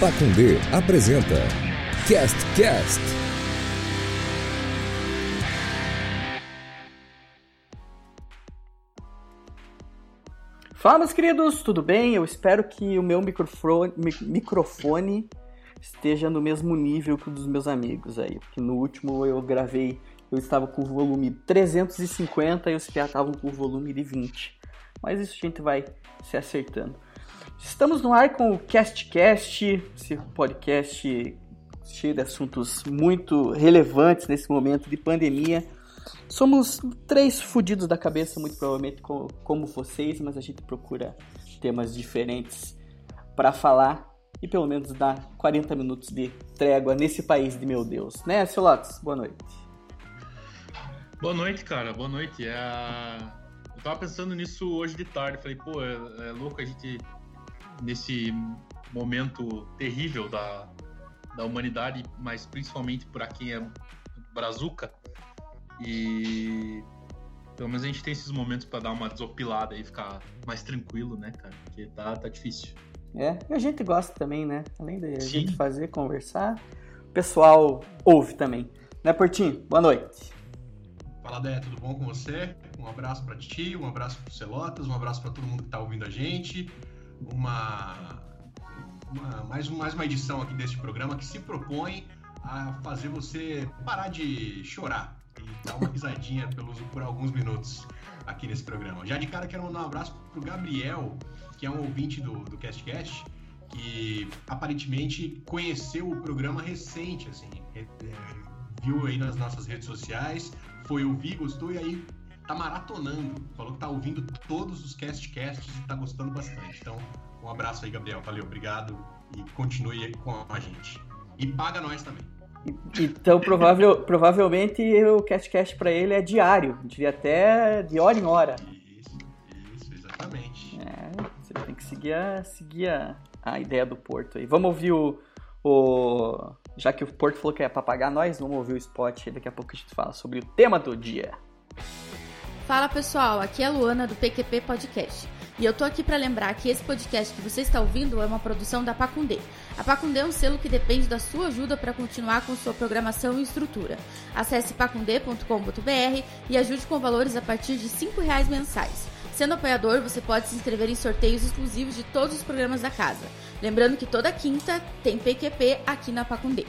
Pacundê apresenta Cast Cast. Fala, meus queridos, tudo bem? Eu espero que o meu microfone, microfone esteja no mesmo nível que o dos meus amigos aí, porque no último eu gravei, eu estava com o volume 350 e os piá estavam com o volume de 20. Mas isso a gente vai se acertando. Estamos no ar com o CastCast, esse podcast cheio de assuntos muito relevantes nesse momento de pandemia. Somos três fudidos da cabeça, muito provavelmente como vocês, mas a gente procura temas diferentes para falar e pelo menos dar 40 minutos de trégua nesse país de meu Deus. Né, seu Lotus? Boa noite. Boa noite, cara. Boa noite. É... Eu tava pensando nisso hoje de tarde. Falei, pô, é, é louco a gente nesse momento terrível da, da humanidade, mas principalmente para quem é brazuca. E pelo menos a gente tem esses momentos para dar uma desopilada e ficar mais tranquilo, né, cara? Porque tá, tá difícil. É, e a gente gosta também, né? Além de a gente fazer, conversar, o pessoal ouve também. Né, Portinho? Boa noite. Fala, Dé, tudo bom com você? Um abraço para ti, um abraço pro Celotas, um abraço para todo mundo que tá ouvindo a gente uma, uma, mais, mais uma edição aqui deste programa que se propõe a fazer você parar de chorar e dar uma risadinha pelos, por alguns minutos aqui nesse programa. Já de cara quero mandar um abraço pro Gabriel, que é um ouvinte do, do CastCast, que aparentemente conheceu o programa recente, assim, é, é, viu aí nas nossas redes sociais, foi ouvir, gostou e aí tá maratonando. Falou que tá ouvindo todos os castcasts e tá gostando bastante. Então, um abraço aí, Gabriel. Valeu, obrigado e continue com a gente. E paga nós também. Então, provável, provavelmente o castcast para ele é diário, devia até de hora em hora. Isso, isso, exatamente. É, você tem que seguir a, seguir a, a ideia do Porto aí. Vamos ouvir o, o. Já que o Porto falou que é para pagar nós, vamos ouvir o spot. Daqui a pouco a gente fala sobre o tema do dia. Fala pessoal, aqui é a Luana do PQP Podcast. E eu tô aqui para lembrar que esse podcast que você está ouvindo é uma produção da Pacundê. A Pacundê é um selo que depende da sua ajuda para continuar com sua programação e estrutura. Acesse pacundê.com.br e ajude com valores a partir de R$ reais mensais. Sendo apoiador, você pode se inscrever em sorteios exclusivos de todos os programas da casa. Lembrando que toda quinta tem PQP aqui na Pacundê.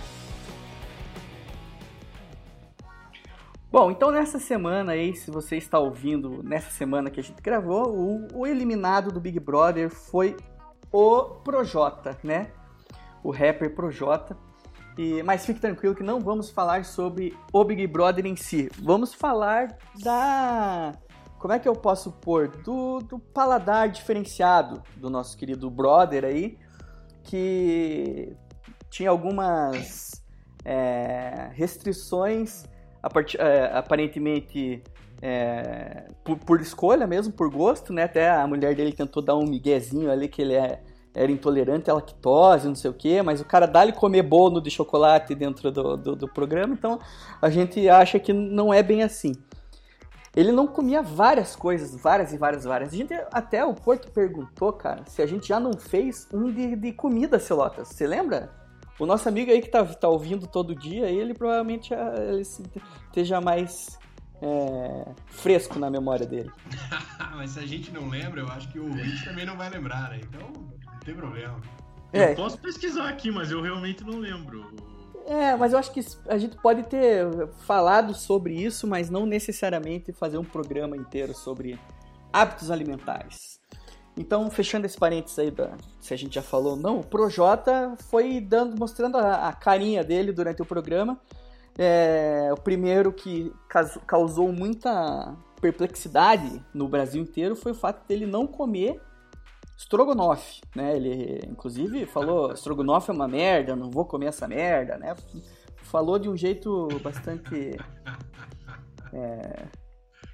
Bom, então nessa semana aí, se você está ouvindo, nessa semana que a gente gravou, o, o eliminado do Big Brother foi o Projota, né? O rapper Projota. E, mas fique tranquilo que não vamos falar sobre o Big Brother em si. Vamos falar da. Como é que eu posso pôr? Do, do paladar diferenciado do nosso querido brother aí, que tinha algumas é, restrições part... é, aparentemente é, por, por, escolha mesmo, por gosto, né? Até a mulher dele tentou dar um miguezinho ali que ele é, era intolerante à lactose, não sei o quê, mas o cara dá-lhe comer bolo de chocolate dentro do, do, do, programa, então a gente acha que não é bem assim. Ele não comia várias coisas, várias e várias, várias. A gente, até o Porto perguntou, cara, se a gente já não fez um de, de comida, Celotas. Você lembra? O nosso amigo aí que tá, tá ouvindo todo dia, ele provavelmente ele esteja mais é, fresco na memória dele. Mas se a gente não lembra, eu acho que o ouvinte também não vai lembrar, né? Então, não tem problema. É. Eu posso pesquisar aqui, mas eu realmente não lembro. É, mas eu acho que a gente pode ter falado sobre isso, mas não necessariamente fazer um programa inteiro sobre hábitos alimentares. Então, fechando esse parênteses aí, da, se a gente já falou não, o Projota foi dando, mostrando a, a carinha dele durante o programa. É, o primeiro que causou muita perplexidade no Brasil inteiro foi o fato dele não comer estrogonofe, né? Ele, inclusive, falou, estrogonofe é uma merda, não vou comer essa merda, né? Falou de um jeito bastante é,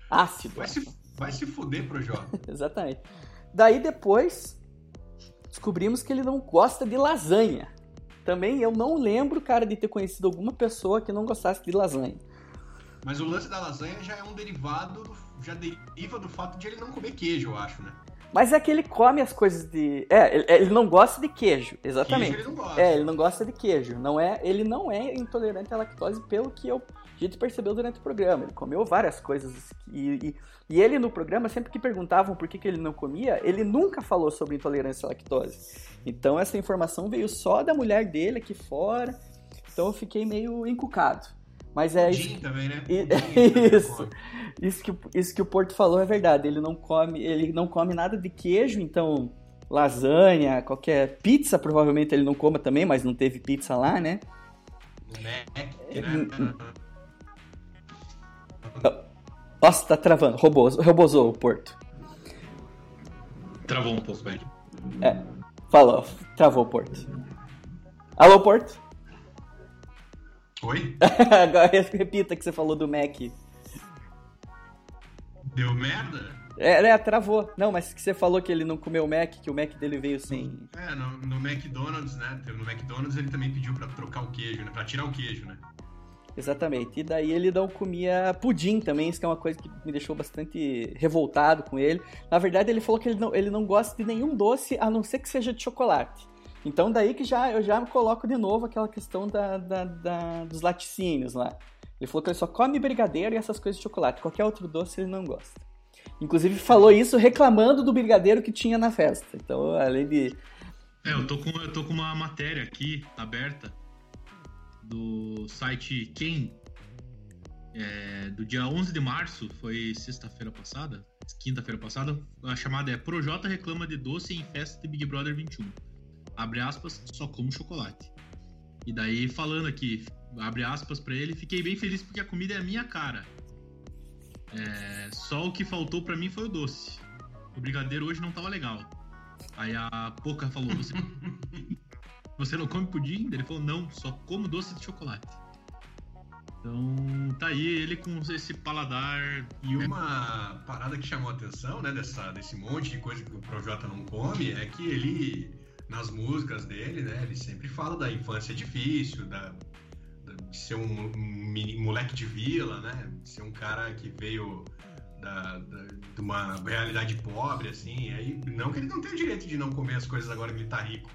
ácido. Vai se, vai se fuder, Projota. Exatamente. Daí depois descobrimos que ele não gosta de lasanha. Também eu não lembro, cara, de ter conhecido alguma pessoa que não gostasse de lasanha. Mas o lance da lasanha já é um derivado, já deriva do fato de ele não comer queijo, eu acho, né? Mas é que ele come as coisas de. É, ele, ele não gosta de queijo, exatamente. Queijo ele não gosta. É, ele não gosta de queijo. Não é, ele não é intolerante à lactose, pelo que eu, a gente percebeu durante o programa. Ele comeu várias coisas. E, e, e ele no programa, sempre que perguntavam por que, que ele não comia, ele nunca falou sobre intolerância à lactose. Então essa informação veio só da mulher dele aqui fora. Então eu fiquei meio encucado. Mas é Pudim isso. também, né? Também isso. Isso que, o- isso que o Porto falou é verdade. Ele não come, ele não come nada de queijo, então lasanha, qualquer pizza provavelmente ele não coma também, mas não teve pizza lá, né? Mac, É, né? Nossa, tá travando. Robô, robozou o Porto. Travou um pouco, velho. Falou, travou o Porto. Alô, Porto? Oi? Agora repita que você falou do Mac. Deu merda? É, é, travou. Não, mas que você falou que ele não comeu o Mac, que o Mac dele veio sem. É, no, no McDonald's, né? No McDonald's ele também pediu pra trocar o queijo, né? Pra tirar o queijo, né? Exatamente. E daí ele não comia pudim também, isso que é uma coisa que me deixou bastante revoltado com ele. Na verdade, ele falou que ele não, ele não gosta de nenhum doce a não ser que seja de chocolate. Então daí que já eu já coloco de novo aquela questão da, da- da- dos laticínios lá. Ele falou que ele só come brigadeiro e essas coisas de chocolate. Qualquer outro doce ele não gosta. Inclusive falou isso reclamando do brigadeiro que tinha na festa. Então, além de. É, eu tô com, eu tô com uma matéria aqui aberta do site Quem, é, do dia 11 de março, foi sexta-feira passada, quinta-feira passada. A chamada é Projota reclama de doce em festa de Big Brother 21. Abre aspas, só como chocolate. E daí, falando aqui, abre aspas pra ele, fiquei bem feliz porque a comida é a minha cara. É, só o que faltou pra mim foi o doce. O brigadeiro hoje não tava legal. Aí a Poca falou, você, você não come pudim? Ele falou, não, só como doce de chocolate. Então, tá aí ele com esse paladar. E uma parada que chamou a atenção, né, dessa, desse monte de coisa que o Projota não come, é que ele, nas músicas dele, né, ele sempre fala da infância difícil, da, de ser um, um moleque de vila, né, de ser um cara que veio da, da- de uma realidade pobre, assim, aí, não que ele não tenha o direito de não comer as coisas agora que ele tá rico,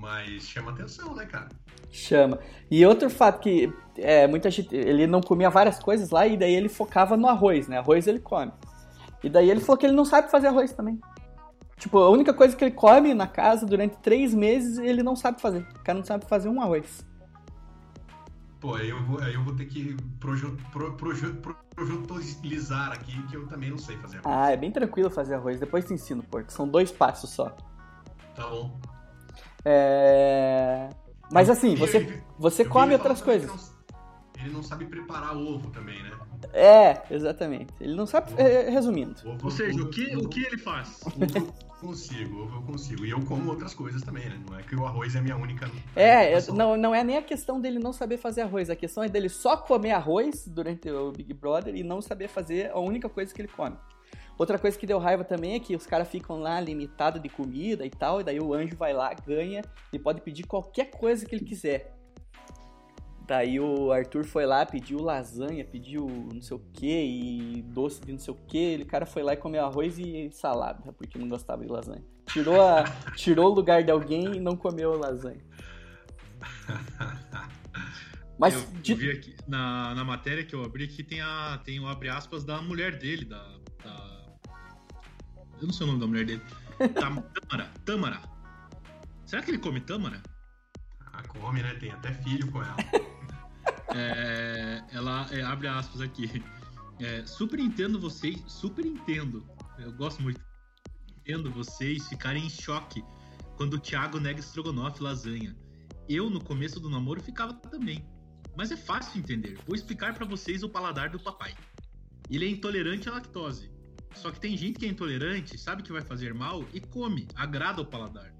mas chama atenção, né, cara? Chama. E outro fato que é, muita gente. Ele não comia várias coisas lá e daí ele focava no arroz, né? Arroz ele come. E daí ele falou que ele não sabe fazer arroz também. Tipo, a única coisa que ele come na casa durante três meses ele não sabe fazer. O cara não sabe fazer um arroz. Pô, aí eu vou, aí eu vou ter que projetolizar aqui, que eu também não sei fazer. Ah, é bem tranquilo fazer arroz. Depois te ensino, Porto. São dois passos só. Tá bom. É... Mas assim, você, você come outras coisas. ele não sabe preparar ovo também, né? É, exatamente. Ele não sabe. é, Resumindo. Ovo, Ou seja, ovo- o que, ovo- o que ele faz? Ovo eu consigo, ovo eu consigo. E eu como outras coisas também, né? Não é que o arroz é a minha única. É, é, alimentação. não, não é nem a questão dele não saber fazer arroz, a questão é dele só comer arroz durante o Big Brother e não saber fazer a única coisa que ele come. Outra coisa que deu raiva também é que os caras ficam lá limitados de comida e tal, e daí o anjo vai lá, ganha e pode pedir qualquer coisa que ele quiser. Daí o Arthur foi lá, pediu lasanha, pediu não sei o que, e doce de não sei o que. O cara foi lá e comeu arroz e salada, porque não gostava de lasanha. Tirou, a, tirou o lugar de alguém e não comeu lasanha. Mas eu, de- eu vi aqui na, na matéria que eu abri aqui tem, a, tem o abre aspas da mulher dele, da, da- Eu não sei o nome da mulher dele. Tam- Tâmara. Tâmara. Será que ele come tâmara? Ah, come, né? Tem até filho com ela. É, ela é, abre aspas aqui. É, super entendo vocês. Super entendo. Eu gosto muito. Entendo vocês ficarem em choque quando o Thiago nega estrogonofe e lasanha. Eu, no começo do namoro, ficava também. Mas é fácil entender. Vou explicar pra vocês o paladar do papai. Ele é intolerante à lactose. Só que tem gente que é intolerante, sabe que vai fazer mal e come, agrada ao paladar.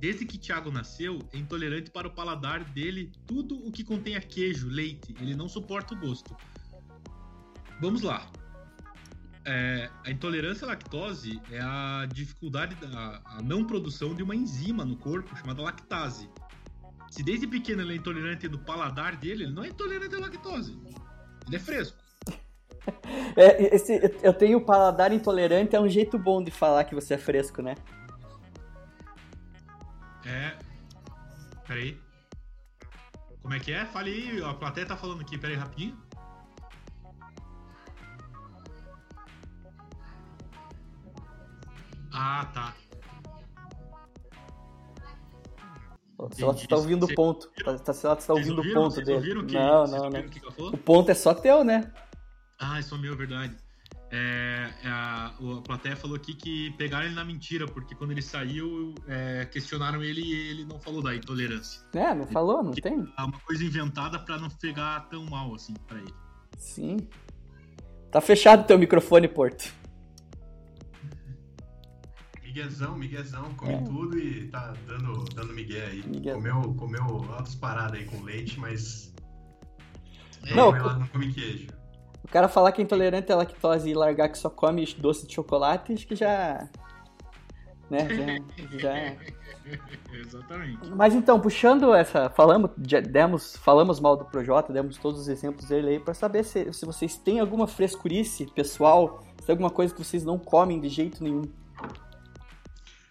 Desde que Thiago nasceu, é intolerante para o paladar dele tudo o que contenha queijo, leite. Ele não suporta o gosto. Vamos lá. É, a intolerância à lactose é a dificuldade da a não produção de uma enzima no corpo chamada lactase. Se desde pequeno ele é intolerante do paladar dele, ele não é intolerante à lactose. Ele é fresco. É, esse, eu tenho paladar intolerante, é um jeito bom de falar que você é fresco, né? É. Peraí. Como é que é? Fale aí, a plateia tá falando aqui, peraí rapidinho. Ah, tá. O Celote tá ouvindo o ponto. Tá, tá, Celote tá ouvindo o ponto Vocês dele. ouviram que- não, não, não. que? O ponto é só teu, né? Ah, isso é meu, verdade. É, é a, o- a plateia falou aqui que pegaram ele na mentira, porque quando ele saiu, é, questionaram ele e ele não falou da intolerância. É, não falou, não tem? É uma coisa inventada pra não pegar tão mal assim pra ele. Sim. Tá fechado teu microfone, Porto. Miguezão, Miguezão, come É. tudo e tá dando, dando migué aí. Miguezão. Comeu, comeu altas paradas aí com leite, mas. Não, não come queijo. O cara falar que é intolerante à lactose e largar que só come doce de chocolate, acho que já. Né, já. já... Exatamente. Mas então, puxando essa. Falamos, já demos, falamos mal do Projota, demos todos os exemplos dele aí pra saber se, se vocês têm alguma frescurice pessoal, se tem alguma coisa que vocês não comem de jeito nenhum.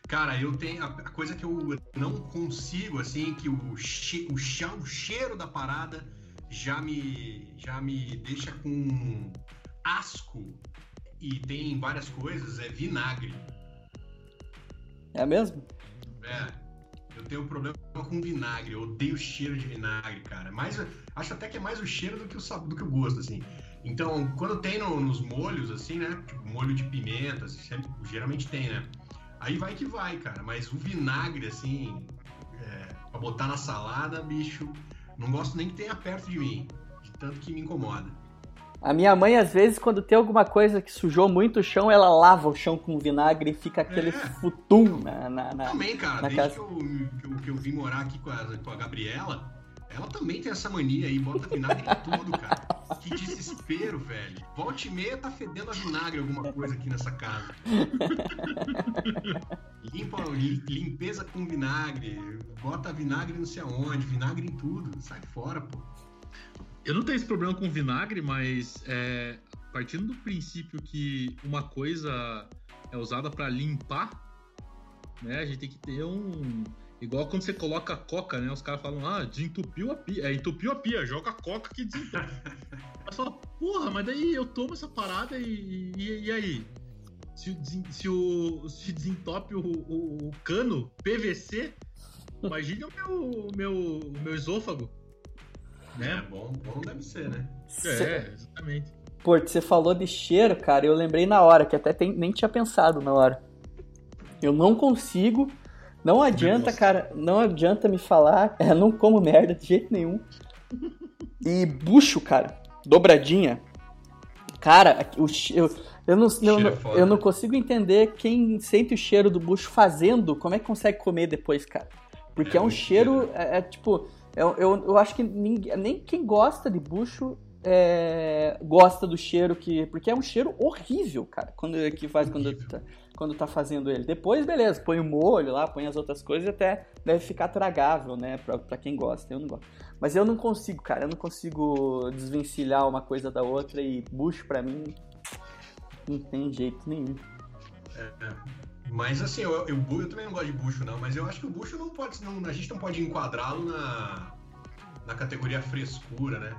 Cara, eu tenho. A coisa que eu não consigo, assim, que o, che, o, chá, o cheiro da parada já me, já me deixa com asco. E tem várias coisas, é vinagre. É mesmo? É. Eu tenho problema com vinagre, eu odeio o cheiro de vinagre, cara. Mais, acho até que é mais o cheiro do que o, do que o gosto, assim. Então, quando tem no- nos molhos, assim, né? Tipo, molho de pimenta, assim, sempre- geralmente tem, né? Aí vai que vai, cara. Mas o vinagre, assim, é, pra botar na salada, bicho, não gosto nem que tenha perto de mim. De tanto que me incomoda. A minha mãe, às vezes, quando tem alguma coisa que sujou muito o chão, ela lava o chão com vinagre e fica aquele É. futum na. na, na- Também, cara, na desde casa. que eu, que, eu, que eu vim morar aqui com a, com a Gabriela, ela também tem essa mania aí, bota vinagre em tudo, cara. Que desespero, velho. Volte e meia tá fedendo a vinagre alguma coisa aqui nessa casa. Limpa, lim- limpeza com vinagre, bota vinagre não sei aonde, vinagre em tudo, sai fora, pô. Eu não tenho esse problema com vinagre, mas é, partindo do princípio que uma coisa é usada pra limpar, né? A gente tem que ter um. Igual quando você coloca coca, né? Os caras falam, ah, desentupiu a pia. É, entupiu a pia, joga coca que desentupiu. Mas fala, porra, mas daí eu tomo essa parada e, e, e aí? Se, se, o, se desentope o, o- o cano PVC, imagina o meu, o meu, meu esôfago. É Né? bom, bom deve ser, né? É, exatamente. Porto, você falou de cheiro, cara, eu lembrei na hora, que até tem- nem tinha pensado na hora. Eu não consigo, não adianta, cara, não adianta me falar, é, não como merda de jeito nenhum. E bucho, cara, dobradinha. Cara, o eu, eu, não, eu, Cheiro é não- foda, eu não consigo entender quem sente o cheiro do bucho fazendo, como é que consegue comer depois, cara? Porque É é, um cheiro, cheiro. é, é tipo, eu, eu, eu acho que ninguém, nem quem gosta de bucho é, gosta do cheiro que. Porque é um cheiro horrível, cara, quando que faz quando tá, quando tá fazendo ele. Depois, beleza, põe o molho lá, põe as outras coisas e até deve ficar tragável, né? Pra, pra quem gosta. Eu não gosto. Mas eu não consigo, cara. Eu não consigo desvencilhar uma coisa da outra e bucho pra mim não tem jeito nenhum. Mas assim, eu, eu, eu também não gosto de bucho, não, mas eu acho que o bucho não pode. Não, a gente não pode enquadrá-lo na, na categoria frescura, né?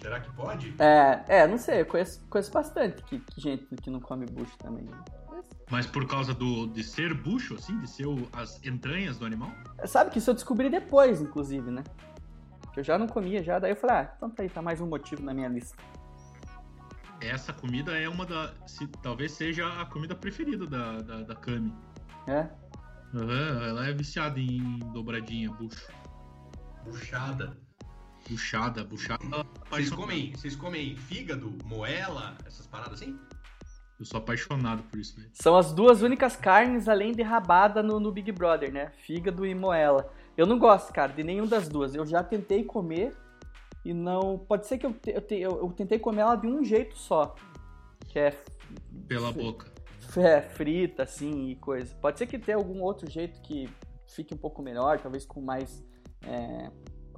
Será que pode? É, é, não sei, eu conheço, conheço bastante que, que gente que não come bucho também. Mas por causa do, de ser bucho, assim, de ser o- as entranhas do animal? Sabe que isso eu descobri depois, inclusive, né? Que eu já não comia já, daí eu falei, ah, então tá aí, tá mais um motivo na minha lista. Essa comida é uma da. Se, talvez seja a comida preferida da, da, da Kami. É? Aham, ela é viciada em dobradinha, bucho. Buchada. Buchada, buchada. é Vocês comem, vocês comem fígado, moela, essas paradas assim? Eu sou apaixonado por isso, velho. São as duas únicas carnes além de rabada no, no Big Brother, né? Fígado e moela. Eu não gosto, cara, de nenhum das duas. Eu já tentei comer e não. Pode ser que eu, te- eu, te- eu- eu tentei comer ela de um jeito só. Que é, Pela Sim. boca. é frita, assim, e coisa. Pode ser que tenha algum outro jeito que fique um pouco melhor, talvez com mais. é,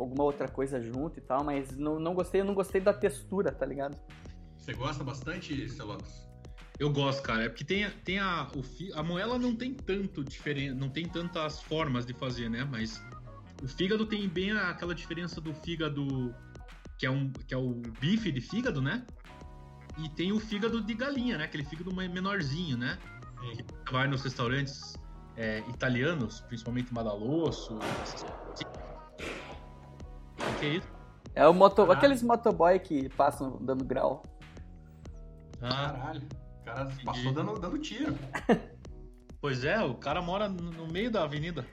alguma outra coisa junto e tal, mas não, não gostei, eu não gostei da textura, tá ligado? Você gosta bastante, Celotas? Eu gosto, cara. É porque tem, tem a. O fi, a moela não tem tanto diferente. Não tem tantas formas de fazer, né? Mas o fígado tem bem aquela diferença do fígado. Que é, um, que é o bife de fígado, né? E tem o fígado de galinha, né? Aquele fígado menorzinho, né? Que vai nos restaurantes é, italianos, principalmente Madalosso. assim. O que é isso? É o moto, aqueles motoboy que passam dando grau. Ah, Caralho. O cara passou dando, dando tiro. Pois é, o cara mora no meio da avenida.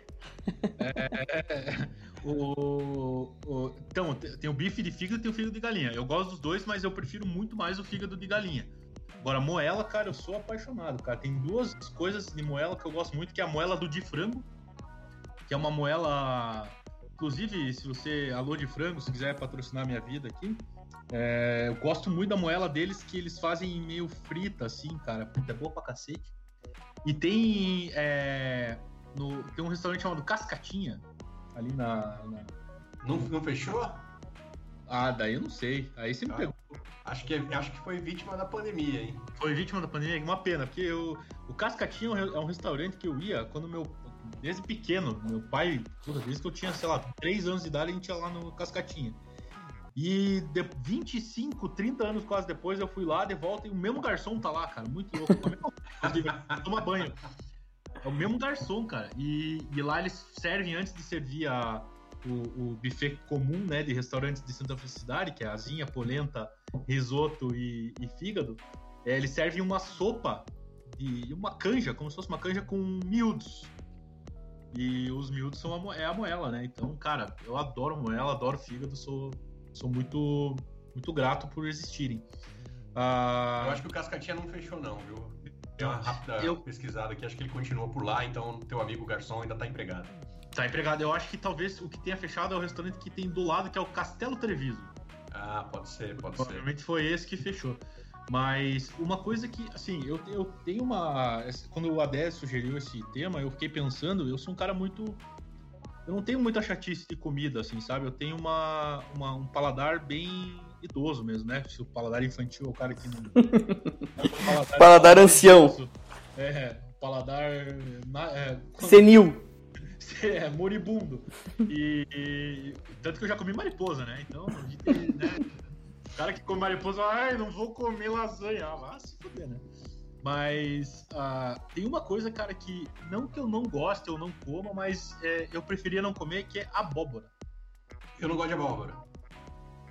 É, o, o- então, te- tem o bife de fígado e tem o fígado de galinha. Eu gosto dos dois, mas eu prefiro muito mais o fígado de galinha. Agora, moela, cara, eu sou apaixonado, cara. Tem duas coisas de moela que eu gosto muito, que é a moela do de frango, que é uma moela... Inclusive, se você... Alô de frango, se quiser patrocinar minha vida aqui, é, eu gosto muito da moela deles, que eles fazem meio frita, assim, cara. Puta, é boa pra cacete. E tem. é, no- tem um restaurante chamado Cascatinha, ali na. na- Não, não fechou? Ah, daí eu não sei. Aí você me Ah. pegou. Acho que, acho que foi vítima da pandemia, hein? Foi vítima da pandemia, uma pena, porque eu, o Cascatinha é um é um restaurante que eu ia quando meu. Desde pequeno, meu pai, puta, desde que eu tinha, sei lá, 3 anos de idade, a gente ia lá no Cascatinha. E de 25, 30 anos quase depois, eu fui lá de volta e o mesmo garçom tá lá, cara. Muito louco. Toma banho. É o mesmo garçom, cara. E, e lá eles servem, antes de servir a, o, o buffet comum, né, de restaurantes de Santa Felicidade, que é asinha, polenta, risoto e, e fígado, é, eles servem uma sopa de uma canja, como se fosse uma canja com miúdos. E os miúdos são a, é a moela, né? Então, cara, eu adoro moela, adoro fígado, sou, sou muito, muito grato por existirem. Ah, Eu acho que o Cascatinha não fechou, não, viu? Deu uma rápida Eu- pesquisada aqui, acho que ele continua por lá, então teu amigo garçom ainda tá empregado. Tá empregado. Eu acho que talvez o que tenha fechado é o restaurante que tem do lado, que é o Castelo Treviso. Ah, pode ser, pode ser. Provavelmente foi esse que fechou. Mas uma coisa que, assim, eu, eu tenho uma. Quando o Adé sugeriu esse tema, eu fiquei pensando, eu sou um cara muito. Eu não tenho muita chatice de comida, assim, sabe? Eu tenho uma, uma- um paladar bem idoso mesmo, né? Se o paladar infantil é o cara que não. O paladar, Paladar ancião. É, paladar. É, Senil. é, moribundo. E, e- tanto que eu já comi mariposa, né? Então, né? O cara que come mariposa, ai, não vou comer lasanha. Ah, se fuder, né? Mas ah, tem uma coisa, cara, que não que eu não goste, eu não como, mas é, eu preferia não comer, que é abóbora. Eu não gosto de abóbora.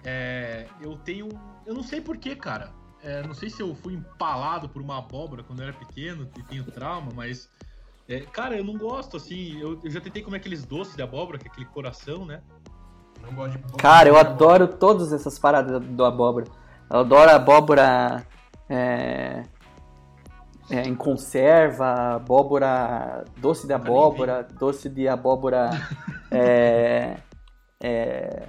É, eu tenho. Eu não sei porquê, cara. É, não sei se eu fui empalado por uma abóbora quando eu era pequeno e tenho trauma, mas. é, cara, eu não gosto, assim. Eu, eu já tentei comer aqueles doces de abóbora, que é aquele coração, né? Não gosto de abóbora. Cara, eu adoro todas essas paradas do abóbora. Eu adoro abóbora é, é, em conserva, abóbora, doce de nem abóbora, doce de abóbora é, é,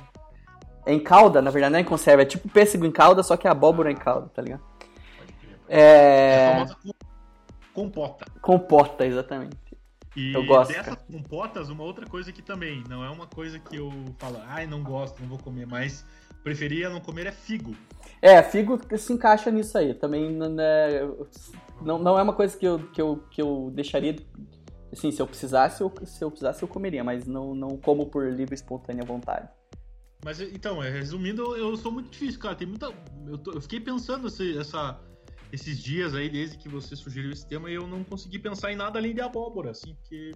em calda, na verdade, não é em conserva, é tipo pêssego em calda, só que é abóbora em calda, tá ligado? É a É, compota. compota, exatamente. E Eu gosto, dessas cara. compotas, uma outra coisa que também, não é uma coisa que eu falo, ai, não gosto, não vou comer, mas preferia não comer é figo. É, figo se encaixa nisso aí. Também não é, não, não é uma coisa que eu, que eu, que eu deixaria. Assim, se eu precisasse, eu, se eu precisasse, eu comeria, mas não, não como por livre e espontânea vontade. Mas então, é, resumindo, eu sou muito difícil, cara. Tem muita. Eu, tô- eu fiquei pensando esse- essa, esses dias aí, desde que você sugeriu esse tema, eu não consegui pensar em nada além de abóbora, assim, porque.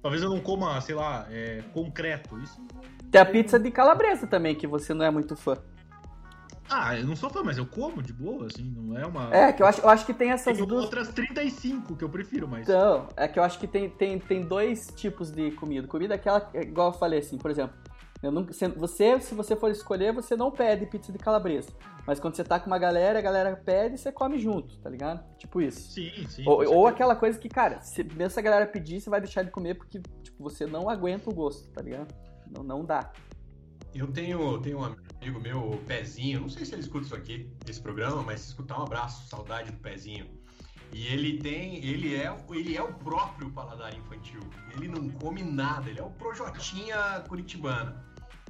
Talvez eu não coma, sei lá, é, concreto. Isso. Tem a pizza de calabresa também, que você não é muito fã. Ah, eu não sou fã, mas eu como de boa, assim, não é uma. É, que eu acho, eu acho que tem essas Tem duas. outras 35 que eu prefiro, mas. Então, é que eu acho que tem, tem, tem dois tipos de comida. Comida é aquela, é igual eu falei assim, por exemplo, nunca, se- você, se você for escolher, você não pede pizza de calabresa. Mas quando você tá com uma galera, a galera pede e você come junto, tá ligado? Tipo isso. Sim, sim. Ou, ou aquela coisa que, cara, se, mesmo se a galera pedir, você vai deixar de comer porque tipo, você não aguenta o gosto, tá ligado? Não, não dá. Eu tenho, tenho um amigo meu, o Pezinho, não sei se ele escuta isso aqui, esse programa, mas se escutar um abraço, saudade do Pezinho. E ele tem, ele é, ele é o próprio paladar infantil. Ele não come nada, ele é o Projotinha curitibano.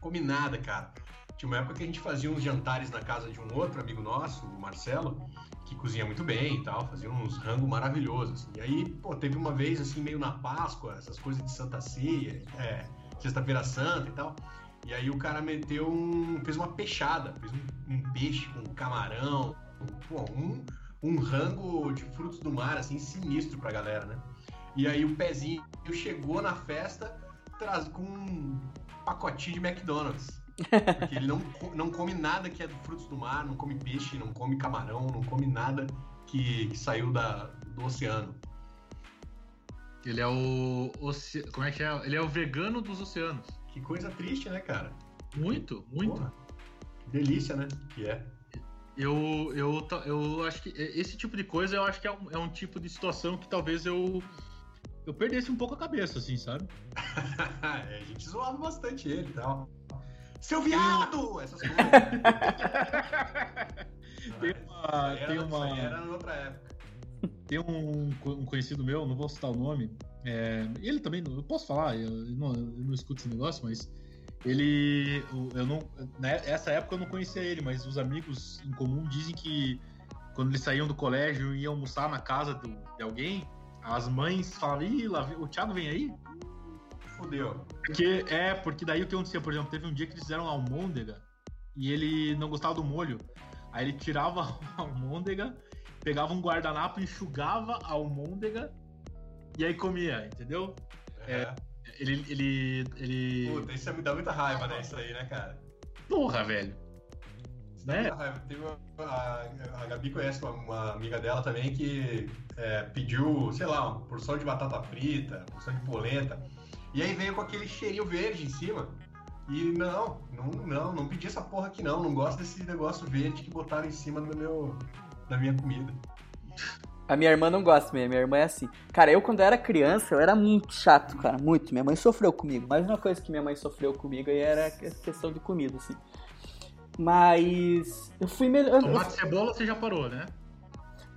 Come nada, cara. Tinha uma época que a gente fazia uns jantares na casa de um outro amigo nosso, o Marcelo, que cozinha muito bem e tal, fazia uns rango maravilhosos. Assim. E aí, pô, teve uma vez, assim, meio na Páscoa, essas coisas de Santa Ceia, é, Sexta-feira Santa e tal. E aí o cara meteu um. fez uma peixada, fez um, um peixe com camarão, pô, um, um rango de frutos do mar, assim, sinistro pra galera, né? E aí o pezinho chegou na festa traz, com um pacotinho de McDonald's. Porque ele não, não come nada que é do frutos do mar, não come peixe, não come camarão, não come nada que, que saiu da, do oceano. Ele é o. Oce... Como é que é? Ele é o vegano dos oceanos. Que coisa triste, né, cara? Muito, muito. Porra, delícia, né? Que é. Eu, eu, eu acho que esse tipo de coisa eu acho que é um, é um tipo de situação que talvez eu eu perdesse um pouco a cabeça, assim, sabe? é, a gente zoava bastante ele e tal. Seu viado! Essas coisas. tem uma. Era, tem uma... era outra época. Tem um, um, conhecido meu, não vou citar o nome. É, ele também, eu posso falar, eu não, eu não escuto esse negócio, mas ele. Eu não. Nessa época eu não conhecia ele, mas os amigos em comum dizem que quando eles saíam do colégio e iam almoçar na casa do, de alguém, as mães falavam, ih, lá, o Thiago vem aí? Fudeu. Porque, é, porque daí o que acontecia, por exemplo, teve um dia que eles fizeram almôndega e ele não gostava do molho. Aí ele tirava a almôndega, pegava um guardanapo, enxugava a almôndega e aí comia, entendeu? É. é ele, ele, ele. Puta, isso me dá muita raiva, né? Isso aí, né, cara? Porra, velho. Né? Teve uma, a, a Gabi conhece uma, uma, amiga dela também que é, pediu, sei lá, uma porção de batata frita, uma porção de polenta. E aí veio com aquele cheirinho verde em cima. E não, não, não, não pedi essa porra aqui não. Não gosto desse negócio verde que botaram em cima do meu, da minha comida. A minha irmã não gosta mesmo, minha irmã é assim. Cara, eu quando era criança, eu era muito chato, cara, muito. Minha mãe sofreu comigo. Mas uma coisa que minha mãe sofreu comigo aí era a questão de comida, assim. Mas eu fui melhor. Tomate e cebola você já parou, né?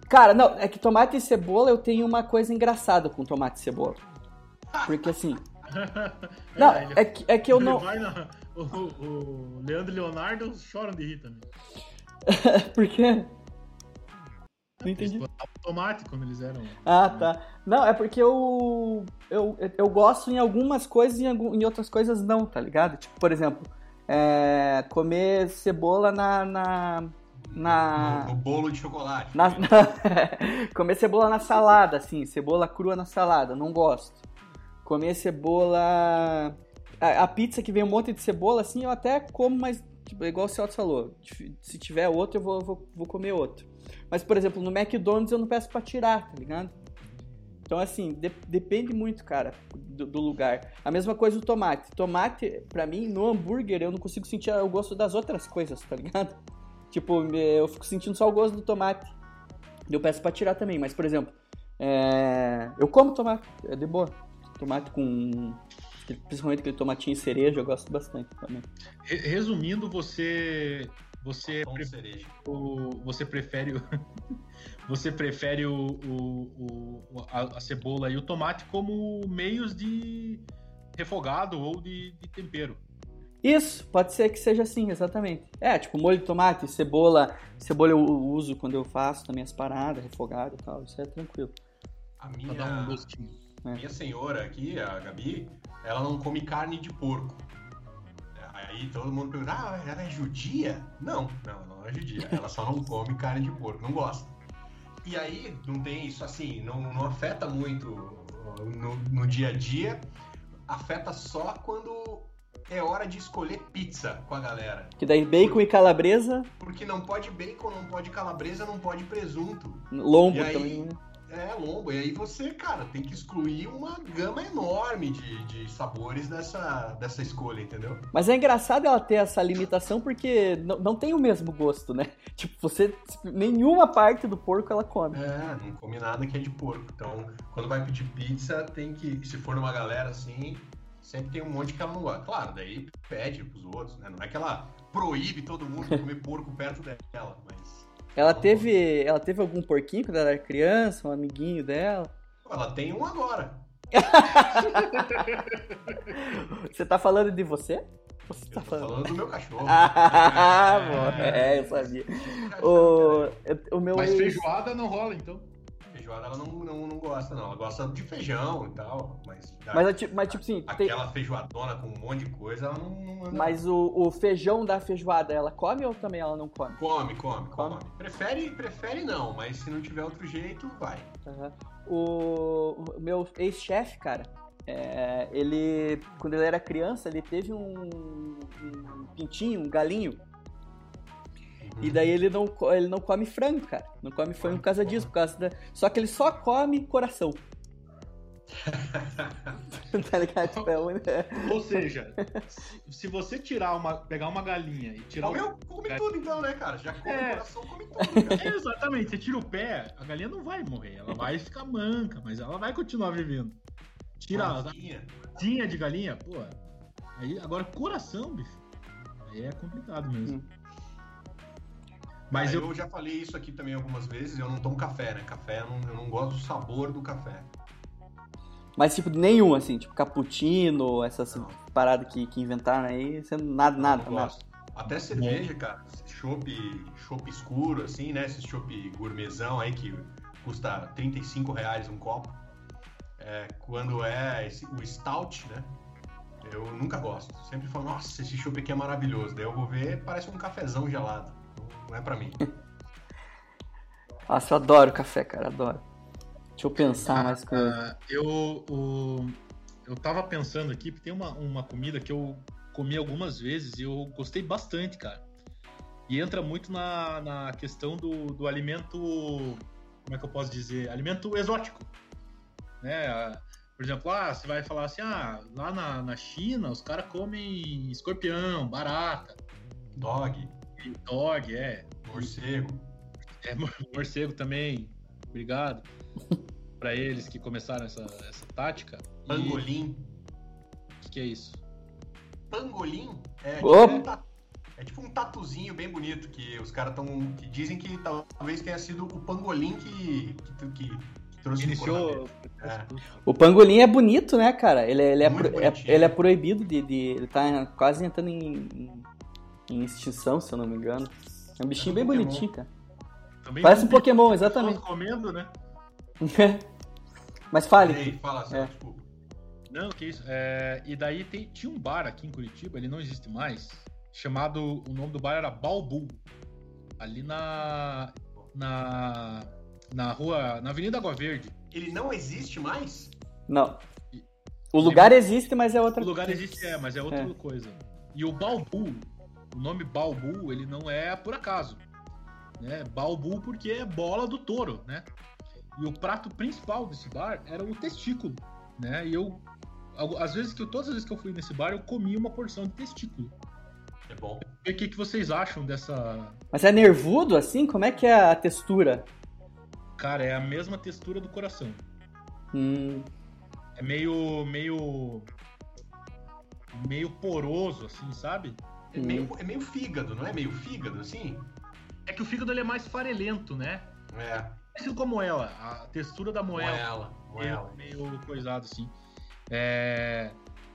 Cara, não, é que tomate e cebola eu tenho uma coisa engraçada com tomate e cebola. Porque assim. não, é, é, que, é que eu não. Na... O, o, Leandro e Leonardo choram de rir também. Por quê? Não entendi. Eles tomate quando eles eram. Ah, tá. Não, é porque eu, eu, eu gosto em algumas coisas e em outras coisas não, tá ligado? Tipo, por exemplo, é, comer cebola na. na, na... No, no, bolo de chocolate. Na, na, comer cebola na salada, assim, cebola crua na salada, não gosto. Comer cebola. A, a, pizza que vem um monte de cebola, assim, eu até como, mas tipo, igual o Celso falou. Se tiver outro, eu vou, vou, vou comer outro. Mas, por exemplo, no McDonald's eu não peço pra tirar, tá ligado? Então, assim, de, depende muito, cara, do, do, lugar. A mesma coisa o tomate. Tomate, pra mim, no hambúrguer, eu não consigo sentir o gosto das outras coisas, tá ligado? Tipo, eu fico sentindo só o gosto do tomate. Eu peço pra tirar também, mas, por exemplo, é... eu como tomate, é de boa. Tomate com. Principalmente aquele tomatinho cereja, eu gosto bastante também. Resumindo, você. Você, pre... o, você prefere você prefere o, o, o a, a, cebola e o tomate como meios de refogado ou de, de, tempero. Isso, pode ser que seja assim, exatamente. É, tipo molho de tomate, cebola. Cebola eu uso quando eu faço também as paradas, refogado e tal, isso é tranquilo. A minha, um é. minha senhora aqui, a Gabi, ela não come carne de porco. Aí todo mundo pergunta, ah, ela é judia? Não, não, ela não é judia. Ela só não come carne de porco, não gosta. E aí não tem isso assim, não, não afeta muito no, no dia a dia, afeta só quando é hora de escolher pizza com a galera. Que daí bacon e calabresa. Porque não pode bacon, não pode calabresa, não pode presunto. Lombo aí, também, né? É, lombo. E aí você, cara, tem que excluir uma gama enorme de, de sabores dessa, dessa escolha, entendeu? Mas é engraçado ela ter essa limitação porque não, tem o mesmo gosto, né? Tipo, você. Nenhuma parte do porco ela come. É, não come nada que é de porco. Então, quando vai pedir pizza, tem que. Se for numa galera assim, sempre tem um monte que ela não gosta. Claro, daí pede pros outros, né? Não é que ela proíbe todo mundo de comer porco perto dela, mas ela teve, ela teve algum porquinho quando ela era criança, um amiguinho dela? Ela tem um agora. você tá falando de você? você Eu tá tô falando? falando do meu cachorro. Ah, bom, é, eu sabia. O, o meu Mas ex- feijoada não rola, então. Feijoada ela não, não, não gosta, não. Ela gosta de feijão e tal, mas. Mas, é tipo- mas tipo assim, tem- Aquela feijoadona com um monte de coisa, ela não, não anda. mas o, o feijão da feijoada, ela come ou também ela não come? Come, come, Come? come. Prefere, prefere não, mas se não tiver outro jeito, vai. Aham. O, o meu ex-chefe, cara, é, ele, quando ele era criança, ele teve um, um pintinho, um galinho, e daí ele não, ele não come frango, cara. Não come frango por causa disso, por causa da... Só que ele só come coração. tá ligado? Tipo, é um- Ou seja, se você tirar uma. pegar uma galinha e tirar o. Come tudo então, né, cara? Já come É. o coração, come tudo, cara. É, exatamente, você tira o pé, a galinha não vai morrer, ela vai ficar manca, mas ela vai continuar vivendo. Tira a de galinha, pô. Aí, agora, coração, bicho. Aí é complicado mesmo. Hum. Mas eu. eu já falei isso aqui também algumas vezes, eu não tomo café, né? Café, eu não, eu não gosto do sabor do café. Mas, tipo, nenhum, assim, tipo, cappuccino, essas Não. paradas que, que inventaram aí, você nada, nada, não nada. gosto. Até cerveja, cara. Chopp, chopp escuro, assim, né? Esse chopp gourmetzão aí que custa 35 reais um copo. É, quando é esse- o stout, né? Eu nunca gosto. Sempre falo, nossa, esse chopp aqui é maravilhoso. Daí eu vou ver, parece um cafezão gelado. Não- é pra mim. Nossa, eu adoro café, cara, adoro. Deixa eu pensar mais coisa. Ah, eu, o- eu tava pensando aqui, porque tem uma, uma comida que eu comi algumas vezes e eu gostei bastante, cara. E entra muito na, na questão do, do alimento. Como é que eu posso dizer? Alimento exótico. Né? Ah, Por exemplo, ah, você vai falar assim: ah, lá na, na China os caras comem escorpião, barata, Dog, dog, é. morcego. É, mor- morcego também. Obrigado. Pra eles que começaram essa, essa tática. Pangolim. O que, que é isso? Pangolim é Opa! tipo, um ta- é tipo um tatuzinho bem bonito que os caras estão. que dizem que talvez tenha sido o pangolim que, que, que, trouxe o Iniciou. coronavírus. É. O pangolim é bonito, né, cara? Ele, ele, é, pro- é- ele é proibido de, de- Ele tá quase entrando em, em- em extinção, se eu não me engano. É um bichinho É bem um Pokémon. bonitinho, cara. Também Parece um Pokémon, pessoas exatamente. comendo, né? Mas fale. Ei, fala É. Não, que isso. É, e daí tem- tinha um bar aqui em Curitiba, ele não existe mais, chamado. O nome do bar era Balbu. Ali na. Na. Na rua. Na Avenida Água Verde. Ele não existe mais? Não. O lugar existe, mas é outra O lugar existe, é, mas é outra É. coisa. E o Balbu, o nome Balbu, ele não é por acaso. Né? Balbu porque é bola do touro, né? E o prato principal desse bar era o testículo, né? E eu, às vezes que eu, todas as vezes que eu fui nesse bar, eu comi uma porção de testículo. É bom. E o que, que vocês acham dessa... Mas é nervudo assim? Como é que é a textura? Cara, é a mesma textura do coração. Hum, É meio, meio... Meio poroso, assim, sabe? É meio, é meio fígado, não é meio fígado assim? É que o fígado ele é mais farelento, né? É. Parecido com a moela, a textura da moela. Moela. meio, Moela. meio coisado, assim. É,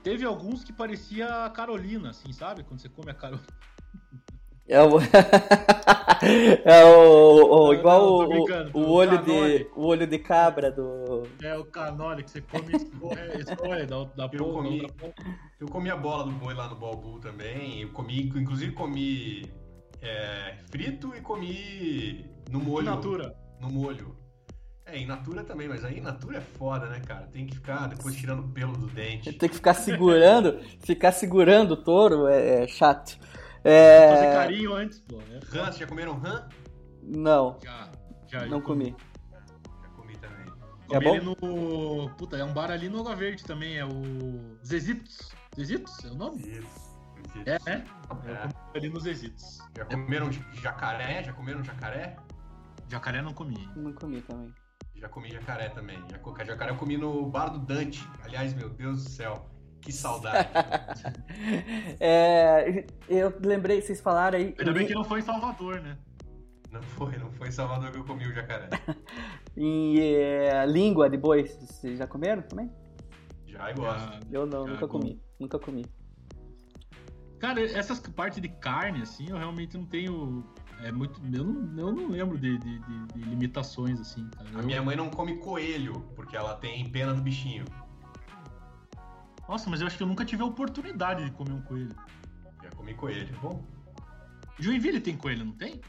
Teve alguns que parecia a Carolina, assim, sabe? Quando você come a Carolina. é o. é o. o- Não, igual não, o, o, olho canole. de, o olho de cabra do. É o canole que você come escorre, escorre da, da Eu ponta, comi. Eu comi a bola do boi lá no Balbu também. Eu comi, inclusive comi é, frito e comi no molho. Natura. No molho. É, in natura também, mas aí in natura é foda, né, cara? Tem que ficar depois tirando o pelo do dente. Tem que ficar segurando. ficar segurando o touro é, é chato. É, Fazer carinho antes, pô. É Rã, vocês já comeram rã? Não, Já, já. não já comi. Já comi também. É Comi bom? ele no. Puta, é um bar ali no Água Verde também, é o. Zezitos. Zezitos? É o nome? Isso. isso. É, né? Eu É. comi ali no Zezitos. Já comeram jacaré? Já comeram jacaré? Jacaré não comi. Não comi também. Já comi jacaré também. Já Jacaré eu comi no bar do Dante. Aliás, meu Deus do céu. Que saudade. É, eu lembrei, vocês falaram aí. Ainda bem que não foi em Salvador, né? não foi, não foi em Salvador que eu comi o jacaré. em é, língua de boi. Vocês já comeram também? Já eu gosto. Eu não, Já nunca comi. Nunca comi. Cara, essas partes de carne, assim, eu realmente não tenho. É muito. Eu não, eu não lembro de, de, de- de limitações, assim, cara. A Eu- minha mãe não come coelho, porque ela tem pena do bichinho. Nossa, mas eu acho que eu nunca tive a oportunidade de comer um coelho. Já comi coelho. Bom, Joinville tem coelho, não tem?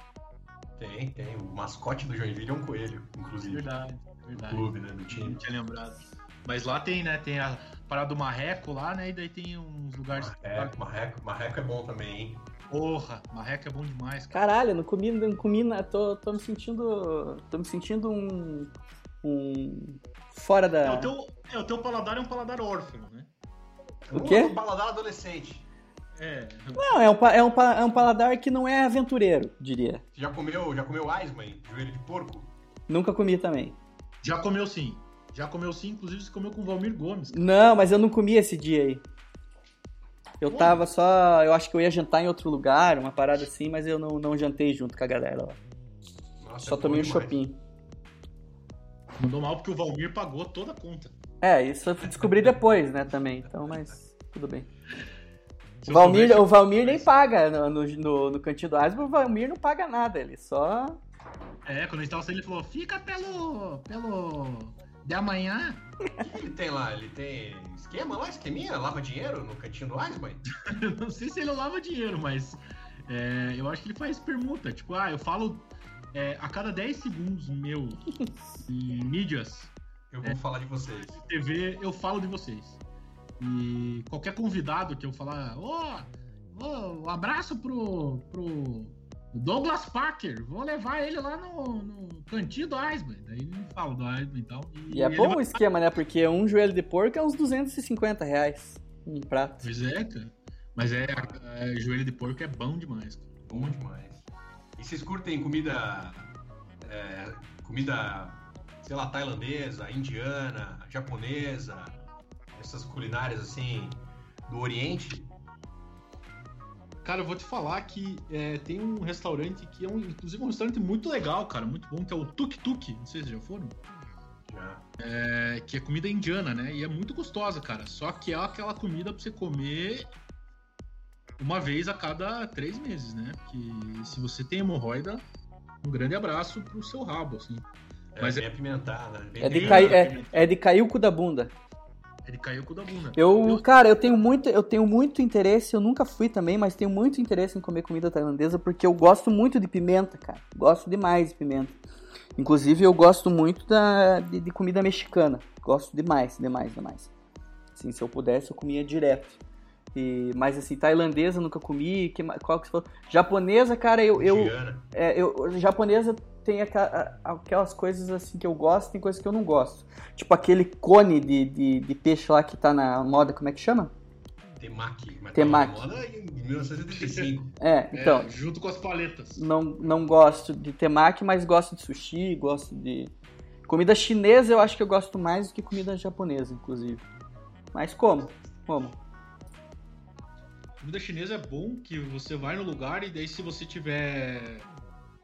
tem, tem. O mascote do Joinville é um coelho, inclusive. Verdade, Do verdade. clube, né? Do Não time. tinha lembrado. Mas lá tem, né? Tem a parada do marreco lá, né? E daí tem uns lugares. Marreco, marreco, marreco é bom também, hein? Porra, marreco é bom demais, cara. Caralho, não comi, não comi, na- tô, tô me sentindo, tô me sentindo um, um fora É, da. o teu, é, o teu paladar é um paladar órfão, né? O quê? Um paladar adolescente. É. Não, é um, é, um, é um paladar que não é aventureiro, diria. Você já comeu, já comeu Eisman, joelho de porco? Nunca comi também. Já comeu sim. Já comeu sim, inclusive você comeu com o Valmir Gomes. Não, mas eu não comi esse dia aí. Eu Como? tava só. Eu acho que eu ia jantar em outro lugar, uma parada assim, mas eu não, não jantei junto com a galera lá. Nossa, Só é tomei um demais. shopping. Mandou mal porque o Valmir pagou toda a conta. É, isso eu descobri depois, né, também. Então, mas tudo bem. O Valmir, o Valmir nem paga no, no, no, cantinho do Asbo, o Valmir não paga nada, ele só. É, quando a gente tava saindo, ele falou: fica pelo. pelo. de amanhã. O que ele tem lá? Ele tem esquema lá, esqueminha? Lava dinheiro no cantinho do? Eu não sei se ele lava dinheiro, mas é, eu acho que ele faz permuta. Tipo, ah, eu falo é, a cada 10 segundos meu em mídias, Eu vou falar de vocês. TV, eu falo de vocês. E qualquer convidado que eu falar, ô, ô, um abraço pro, pro Douglas Parker, vou levar ele lá no, no cantinho do Iceman. Daí ele fala do Iceman e tal. E é bom vai- o esquema, né? Porque um joelho de porco é uns 250 reais um prato. Pois é, cara. Mas é, é, joelho de porco é bom demais, cara. Bom demais. E vocês curtem comida. é, comida, sei lá, tailandesa, indiana, japonesa, essas culinárias assim do Oriente? Cara, eu vou te falar que é, tem um restaurante que é um, inclusive um restaurante muito legal, cara, muito bom, que é o Tuk Tuk. Não sei se já foram. Já. É, que é comida indiana, né? E é muito gostosa, cara. Só que é aquela comida pra você comer uma vez a cada três meses, né? Porque se você tem hemorroida, um grande abraço pro seu rabo, assim. É Mas bem apimentada. Bem É de, cair, é, é de cair o cu da bunda. Ele caiu com o da bunda. Eu, cara, eu tenho muito, eu tenho muito interesse, eu nunca fui também, mas tenho muito interesse em comer comida tailandesa porque eu gosto muito de pimenta, cara. Gosto demais de pimenta. Inclusive eu gosto muito da, de, de comida mexicana. Gosto demais, demais, demais. Assim, se eu pudesse, eu comia direto. E, mas assim, tailandesa nunca comi. Que, qual que você falou? Japonesa, cara, eu, eu, é, eu, japonesa tem aqua- aquelas coisas assim que eu gosto, tem coisas que eu não gosto. Tipo aquele cone de, de, de peixe lá que tá na moda, como é que chama? Temaki. Mas Temaki. moda em 1985. É, então, É, junto com as paletas. não, não gosto de temaki, mas gosto de sushi, gosto de. Comida chinesa eu acho que eu gosto mais do que comida japonesa, inclusive. Mas como? Como? Comida chinesa é bom que você vai no lugar e daí se você tiver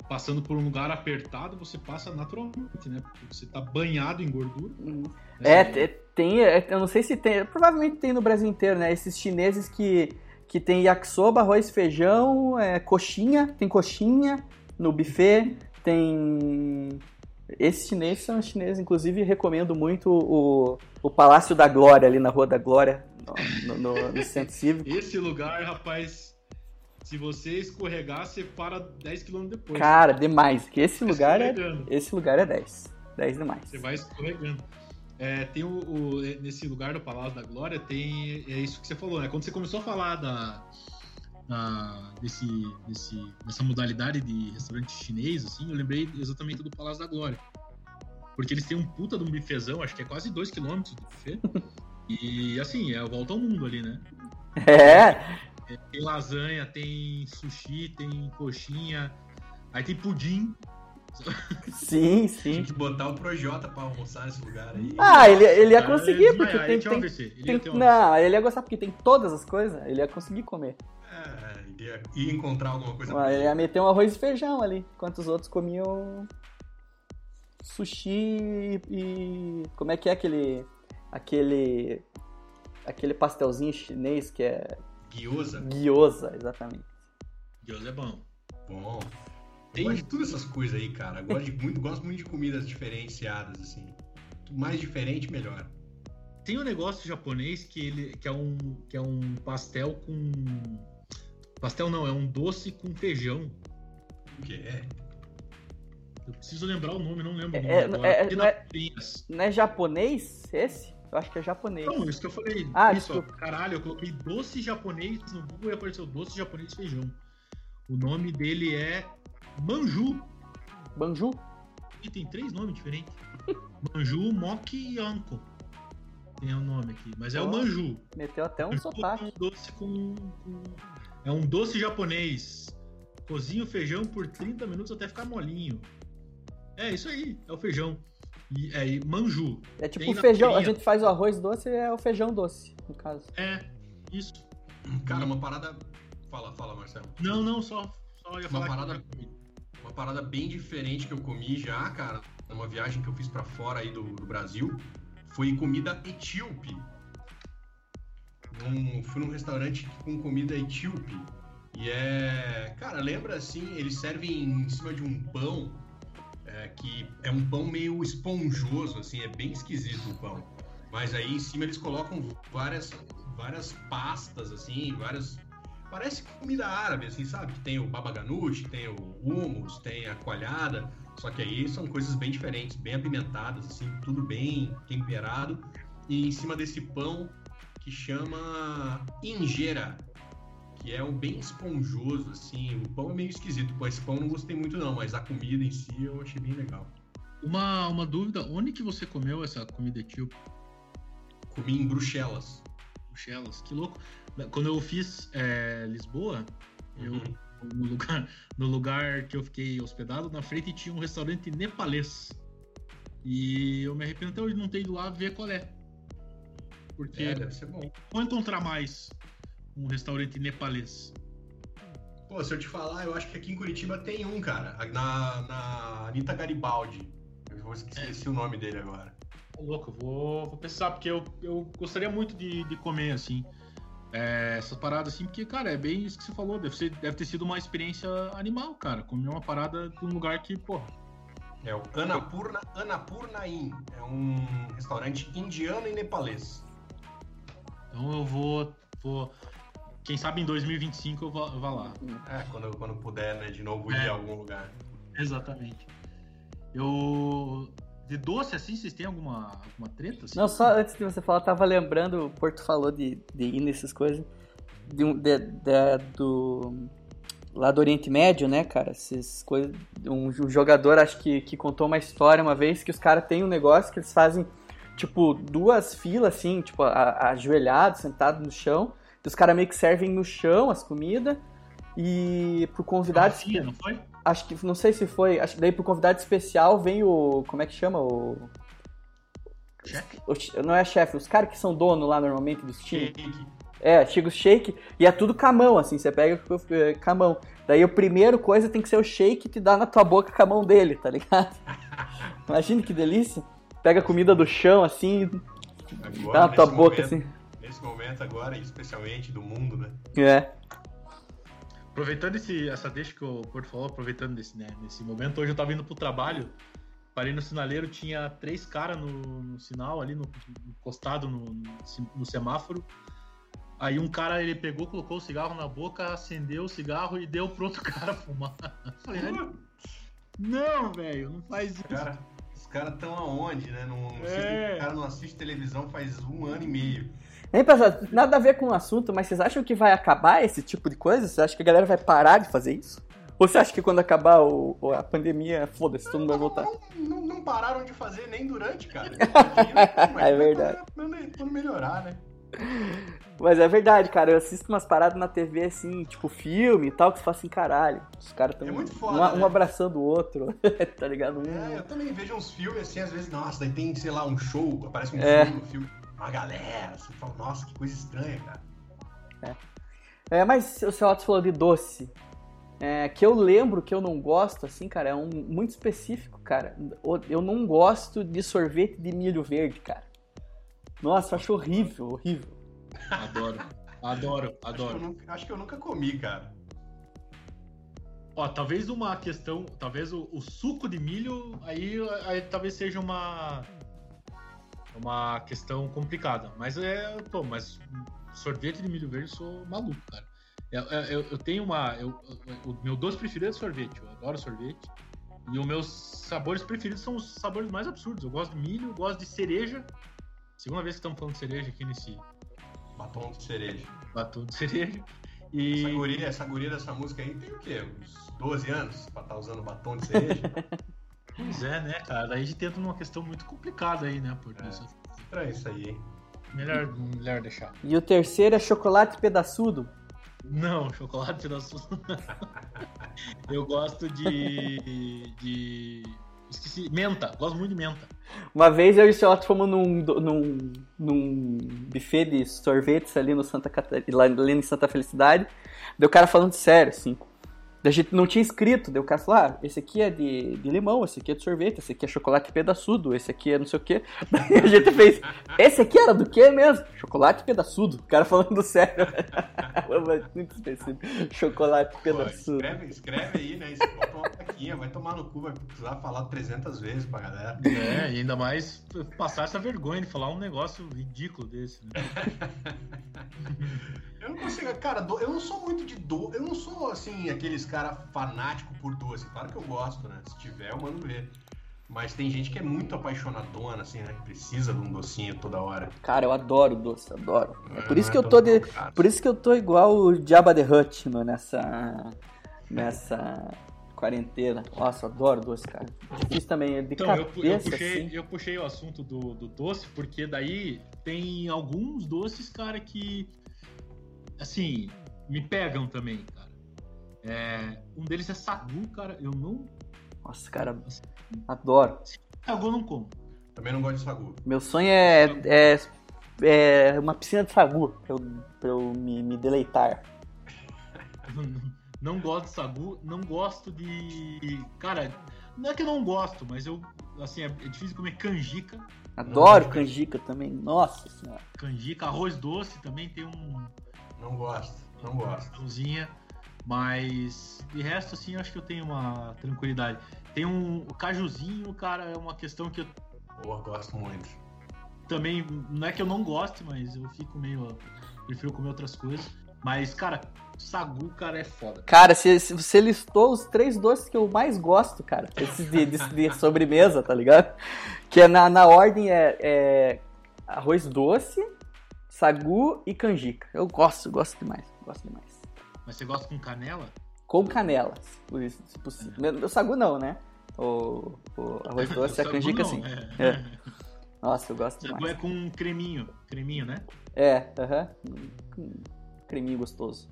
passando por um lugar apertado, você passa naturalmente, né? Porque você tá banhado em gordura. Uhum. É, te- tem, é, eu não sei se tem, provavelmente tem no Brasil inteiro, né? Esses chineses que, que tem yakisoba, arroz, feijão, é, coxinha, tem coxinha no buffet, tem... Esses chineses são chineses, inclusive recomendo muito o, o Palácio da Glória, ali na Rua da Glória, no, no- no- Centro Cívico. Esse lugar, rapaz, se você escorregar, você para 10 km depois. Cara, demais, que esse lugar é, esse lugar é 10, 10 demais. Você vai escorregando. É, tem o, o- nesse lugar do Palácio da Glória, tem é isso que você falou, né? Quando você começou a falar da, da- desse, desse, dessa modalidade de restaurante chinês, assim, eu lembrei exatamente do Palácio da Glória. Porque eles têm um puta de um bifezão, acho que é quase 2km de buffet. E assim, é a volta ao mundo ali, né? É, Tem lasanha, tem sushi, tem coxinha, aí tem pudim. sim, Tinha sim. que botar o Projota pra almoçar nesse lugar aí. Ah, ele, ele ia Cara, conseguir, ele porque tem, ele tem, ele ia Tem- não, ele ia gostar porque tem todas as coisas, ele ia conseguir comer. É, ia, ia encontrar alguma coisa. Ah, Ele ia meter um arroz e feijão ali, enquanto os outros comiam sushi e. Como é que é aquele. Aquele. aquele pastelzinho chinês que é. Gyoza. Gyoza, exatamente. Gyoza é bom. Bom. Tem- de todas essas coisas aí, cara. Gosto, de muito, gosto muito de comidas diferenciadas, assim. Quanto mais diferente, melhor. Tem um negócio japonês que ele que é um que é um pastel com pastel não, é um doce com feijão. O que é? Eu preciso lembrar o nome, não lembro o nome É- agora. é- não é-. Não é japonês esse? Eu acho que é japonês. Não, isso que eu falei. Ah, isso, ó, caralho, eu coloquei doce japonês no Google e apareceu doce japonês feijão. O nome dele é Manju. Banju? E tem três nomes diferentes. Manju, Moki e Anko. Tem o nome aqui, mas é Ó. o Manju. Meteu até um É sotaque. um doce com, com- É um doce japonês. Cozinha o feijão por 30 minutos até ficar molinho. É isso aí, é o feijão. E, é manju. É tipo na feijão. A gente faz o arroz doce é o feijão doce, no caso. É, isso. Cara, uma parada. Fala, fala, Marcelo. Não, não, só, só ia Uma falar parada- que Uma parada bem diferente que eu comi já, cara, numa viagem que eu fiz pra fora aí do, do Brasil, foi comida etíope. Num- fui num restaurante com comida etíope. E é. Cara, lembra assim, eles servem em cima de um pão é, que é um pão meio esponjoso, assim, é bem esquisito o pão. Mas aí em cima eles colocam várias, várias pastas, assim, várias. Parece comida árabe, assim, sabe? Tem o baba ganoush, tem o hummus, tem a coalhada. Só que aí são coisas bem diferentes, bem apimentadas, assim, tudo bem temperado. E em cima desse pão que chama injera, que é um bem esponjoso, assim. O pão é meio esquisito. Pô, esse pão eu não gostei muito não, mas a comida em si eu achei bem legal. Uma, uma dúvida, onde que você comeu essa comida etíope? Comi em Bruxelas. Bruxelas, que louco. Quando eu fiz é, Lisboa, eu, Uhum. no, lugar, no lugar que eu fiquei hospedado, na frente tinha um restaurante nepalês. E eu me arrependo até hoje de não ter ido lá ver qual é. Porque É, deve ser bom. vou encontrar mais um restaurante nepalês. Pô, se eu te falar, eu acho que aqui em Curitiba tem um, cara. Na, na Anitta Garibaldi. Eu vou esqueci o nome dele agora. Ô, louco, eu vou, vou pensar, porque eu, eu gostaria muito de, de comer, assim, é, essas paradas, assim, porque, cara, é bem isso que você falou, deve, ser, deve ter sido uma experiência animal, cara, comer uma parada de um lugar que, porra, É o Annapurna, Annapurna Inn. É um restaurante indiano e nepalês. então eu vou, vou quem sabe em 2025 eu vá, eu vá lá. É, quando, quando puder, né, de novo ir É. a algum lugar. Exatamente. Eu, de doce, assim, vocês têm alguma, alguma treta? Assim? Não, só antes de você falar, eu tava lembrando, o Porto falou de, de ir nessas coisas, de, um- de- de- do, lá do Oriente Médio, né, cara, essas coisas, um, um jogador, acho que, que contou uma história uma vez, que os caras têm um negócio que eles fazem, tipo, duas filas, assim, tipo, a- ajoelhados, sentados no chão, os caras meio que servem no chão as comidas, e pro convidado... Rafinha, não foi? Acho que, não sei se foi, acho que daí pro convidado especial vem o, como é que chama, o... Chefe? o não é chefe, os caras que são dono lá normalmente dos times. Shake. É, chega o shake e é tudo com a mão, assim, você pega com a mão. Daí o primeiro coisa tem que ser o shake e te dá na tua boca com a mão dele, tá ligado? Imagina que delícia. Pega a comida do chão, assim, e dá na tua boca, momento- assim. Momento agora, especialmente do mundo, né? É. Aproveitando esse, essa deixa que o Porto falou, aproveitando desse, né, nesse momento, hoje eu tava indo pro trabalho, parei no sinaleiro, tinha três caras no, no sinal ali, no, encostado no, no, no semáforo. Aí um cara, ele pegou, colocou o cigarro na boca, acendeu o cigarro e deu pro outro cara fumar. Falei, "Ai, não, velho, não faz isso. Cara, os caras estão aonde, né? Não, não É. o cara não assiste televisão faz um ano e meio. Nem pessoal, nada a ver com o assunto, mas vocês acham que vai acabar esse tipo de coisa? Vocês acham que a galera vai parar de fazer isso? Ou você acha que quando acabar o, a pandemia, foda-se, todo mundo vai voltar? Não, não, não pararam de fazer nem durante, cara. É verdade. Quando, melhorar, né? Mas é verdade, cara. Eu assisto umas paradas na TV assim, tipo filme e tal, que você fala assim, caralho. Os caras tão É muito foda, um, né? abraçando o outro, tá ligado? É, eu também vejo uns filmes assim, às vezes, nossa, daí tem, sei lá, um show, aparece um É. show no filme, uma galera, você fala, nossa, que coisa estranha, cara. É, mas o seu Otto falou de doce. É, que eu lembro que eu não gosto, assim, cara, é um muito específico, cara. Eu não gosto de sorvete de milho verde, cara. Nossa, eu acho horrível, horrível. Adoro. Adoro, Acho que, eu adoro. nunca, acho que eu nunca comi, cara. Ó, talvez uma questão, talvez o, o suco de milho, aí, aí talvez seja uma uma questão complicada. Mas é, pô, mas sorvete de milho verde eu sou maluco, cara. Eu, eu, eu tenho uma, eu, eu- o meu doce preferido é sorvete. Eu adoro sorvete. E os meus sabores preferidos são os sabores mais absurdos. Eu gosto de milho, eu gosto de cereja. Segunda vez que estamos falando de cereja aqui nesse Batom de cereja. batom de cereja. Essa E guria, essa guria dessa música aí tem o quê? Uns 12 anos pra estar usando batom de cereja? Pois é, né, cara? Daí a gente entra numa questão muito complicada aí, né? Por É. isso. Estranho isso aí, hein? Melhor, melhor deixar. E o terceiro é chocolate pedaçudo. Não, chocolate da sua. Eu gosto de. de. Esqueci. Menta. Gosto muito de menta. Uma vez eu e o Celso fomos num, num, num buffet de sorvetes ali no Santa Catarina, lá ali em Santa Felicidade. Daí o cara falando sério, assim. Daí A gente não tinha escrito, daí o cara falou, ah, esse aqui é de, de limão, esse aqui é de sorvete, esse aqui é chocolate pedaçudo, esse aqui é não sei o quê. Daí a gente fez, esse aqui era do quê mesmo? Chocolate pedaçudo. O cara falando sério. Muito específico. Chocolate Pô, pedaçudo. escreve, escreve aí, né? Bota uma plaquinha, vai tomar no cu, vai precisar falar 300 vezes pra galera. É, e ainda mais passar essa vergonha de falar um negócio ridículo desse, né? Eu não consigo, cara, eu não sou muito de doce, eu não sou, assim, aqueles cara fanático por doce. Claro que eu gosto, né? Se tiver, eu mando ver. Mas tem gente que é muito apaixonadona, assim, né? Que precisa de um docinho toda hora. Cara, eu adoro doce, adoro. É por Não isso que eu todo tô de. Por isso que eu tô igual o Jabba the Hutt nessa. nessa quarentena. Nossa, eu adoro doce, cara. Difícil também, de Então, eu, pu- eu cabeça, puxei, assim. eu puxei o assunto do, do doce, porque daí tem alguns doces, cara, que. Assim, me pegam também, cara. É, um deles é sagu, cara. Eu não. Nossa, cara, adoro. Sagu eu não como. Também não gosto de sagu. Meu sonho é, é, é uma piscina de sagu pra eu, pra eu me, me deleitar. Não gosto de sagu, não gosto de. Cara, não é que eu não gosto, mas eu. Assim, é, é difícil comer canjica. Adoro canjica também. Nossa senhora. Canjica, arroz doce também tem um. Não gosto, não gosto. Cozinha, mas de resto, assim, eu acho que eu tenho uma tranquilidade. Tem um o cajuzinho, cara, é uma questão que eu Pô, gosto muito. também. Não é que eu não goste, mas eu fico meio. Prefiro comer outras coisas. Mas, cara, sagu, cara, é foda. Cara, se, se você listou os três doces que eu mais gosto, cara, esses de, de- de sobremesa, tá ligado? Que é na, na ordem é, é arroz doce, sagu e canjica. Eu gosto, gosto demais, gosto demais. Mas você gosta com canela? Com canela, por isso, se possível. O sagu não, né? O, o arroz doce a canjica não, sim. É. É. Nossa, eu gosto Sagu demais. é com creminho. Creminho, né? É, aham. Com creminho gostoso.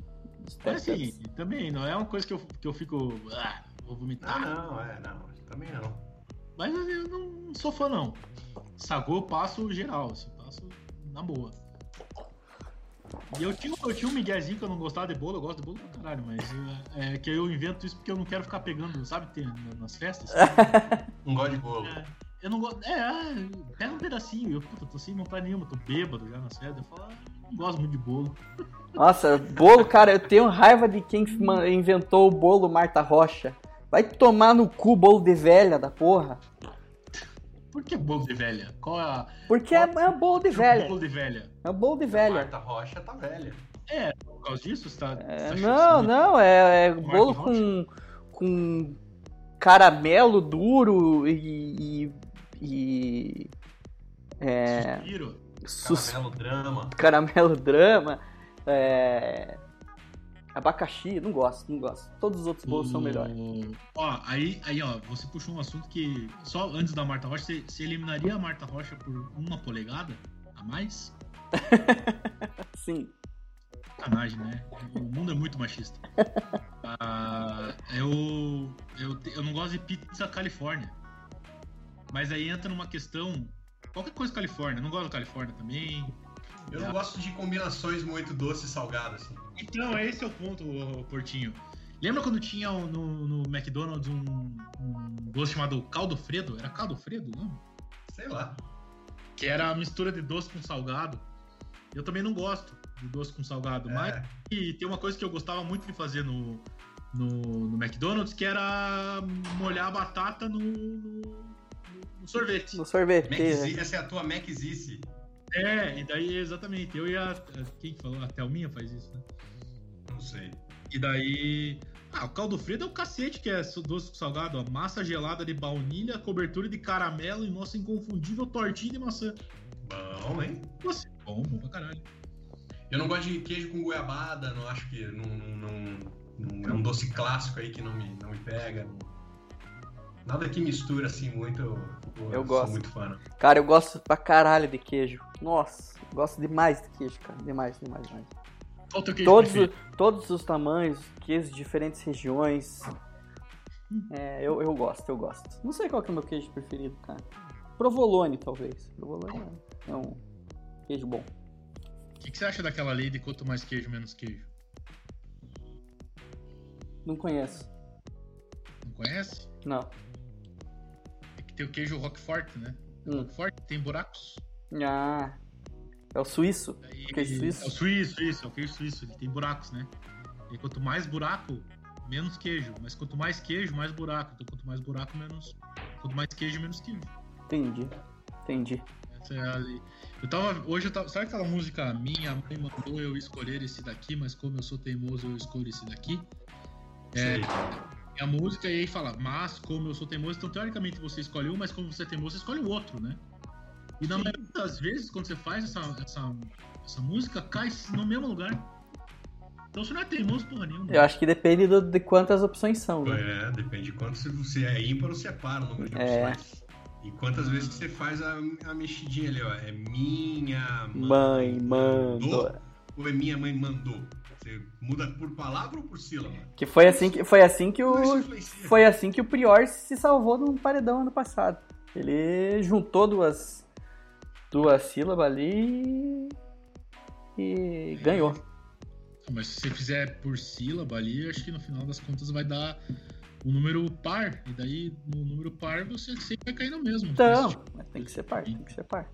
Peppers. assim, também não é uma coisa que eu, que eu fico. Ah, vou Ah, vomitar. não, é, não. Também não. Mas eu não sou fã, não. Sagu eu passo geral, assim, passo na boa. E eu tinha, eu tinha um miguezinho que eu não gostava de bolo, eu gosto de bolo pra caralho, mas é, é que eu invento isso porque eu não quero ficar pegando, sabe, tem na- nas festas? Não gosto de bolo. É, eu não gosto. É, ah, pega um pedacinho. Eu, puta, tô sem vontade nenhuma, tô bêbado já nas festas. Eu falo, ah, não gosto muito de bolo. Nossa, bolo, cara, eu tenho raiva de quem inventou o bolo Marta Rocha. Vai tomar no cu, bolo de velha da porra. Por que bolo de velha? Qual é a. Porque é, é um bolo de velha. Bolo de velha. É bolo de velha. Marta Rocha tá velha. É, por causa disso, você tá. É, você não, chutando? não, é, é bolo com, com caramelo duro e. e, e é, Suspiro. sus- Caramelo drama. caramelo drama, é, abacaxi, não gosto, não gosto. Todos os outros bolos são O- melhores. Ó, aí, aí, ó, você puxou um assunto que. Só antes da Marta Rocha, você, você eliminaria a Marta Rocha por uma polegada a mais? Sim. Sacanagem, né? O mundo é muito machista. Ah, eu, eu, eu não gosto de pizza Califórnia. Mas aí entra numa questão. Qualquer coisa Califórnia. Eu não gosto da Califórnia também. Eu não gosto de combinações muito doce e salgado, assim. Então, esse é o ponto, Portinho. Lembra quando tinha um- no, no McDonald's um, um doce chamado Caldo Fredo? Era Caldo Fredo, não? Sei lá. Que era a mistura de doce com salgado. Eu também não gosto. de doce com salgado. É. Mas e tem uma coisa que eu gostava muito de fazer no, no, no McDonald's, que era molhar a batata no, no, no sorvete. No sorvete. Maczi- essa é a tua Maczice. É, e daí, exatamente. Eu e a. Quem que falou? A Thelminha faz isso, né? Não sei. E daí. Ah, o caldo Fredo é o cacete que é doce com salgado, ó. Massa gelada de baunilha, cobertura de caramelo e nossa inconfundível tortinha de maçã. Bom, hein? Nossa, bom, bom pra caralho. Eu não gosto de queijo com goiabada, não acho que. Não, não, não- não- é um doce clássico aí que não me, não me pega. não- Nada que mistura assim muito. Eu, Eu sou gosto. muito fã. não. Cara, eu gosto pra caralho de queijo. Nossa, gosto demais de queijo, cara. Demais, demais, demais. Todos, todos os tamanhos, queijos de diferentes regiões. É, eu, eu gosto, eu gosto. Não sei qual que é o meu queijo preferido, cara. Provolone, talvez. Provolone é- é um queijo bom. O que, que você acha daquela lei de quanto mais queijo, menos queijo? Não conheço. Não conhece? Não. É que tem o queijo Roquefort, né? Hum. Roquefort tem buracos. Ah. É o suíço. Aí- Queijo suíço? É o suíço, isso, é o queijo suíço. Ele tem buracos, né? E quanto mais buraco, menos queijo. Mas quanto mais queijo, mais buraco. Então quanto mais buraco, menos. Quanto mais queijo, menos queijo. Entendi. Entendi. Essa é a lei. Eu tava. Hoje eu tava. Sabe aquela música Minha mãe mandou eu escolher esse daqui, mas como eu sou teimoso, eu escolho esse daqui? É, Sei. é a música e aí fala, mas como eu sou teimoso, então teoricamente você escolhe um, mas como você é teimoso, você escolhe o outro, né? E na maioria das vezes, quando você faz essa, essa, essa música, cai no mesmo lugar. Então você não é teimoso porra nenhuma. Eu acho que depende do- de quantas opções são, né? É, depende de quanto se você é ímpar ou se é o número de É. opções. E quantas vezes que você faz a, a mexidinha ali, ó. É minha Mãe, mandou. Ou é minha mãe mandou? Você muda por palavra ou por sílaba? Que foi assim que, foi assim que o. influencia. Foi assim que o Prior se salvou num paredão ano passado. Ele juntou duas, duas sílabas ali e ganhou. Mas se você fizer por sílaba ali, acho que no final das contas vai dar um número par. E daí, no número par, você sempre vai cair no mesmo. Então, mas tem que ser par, tem que ser par.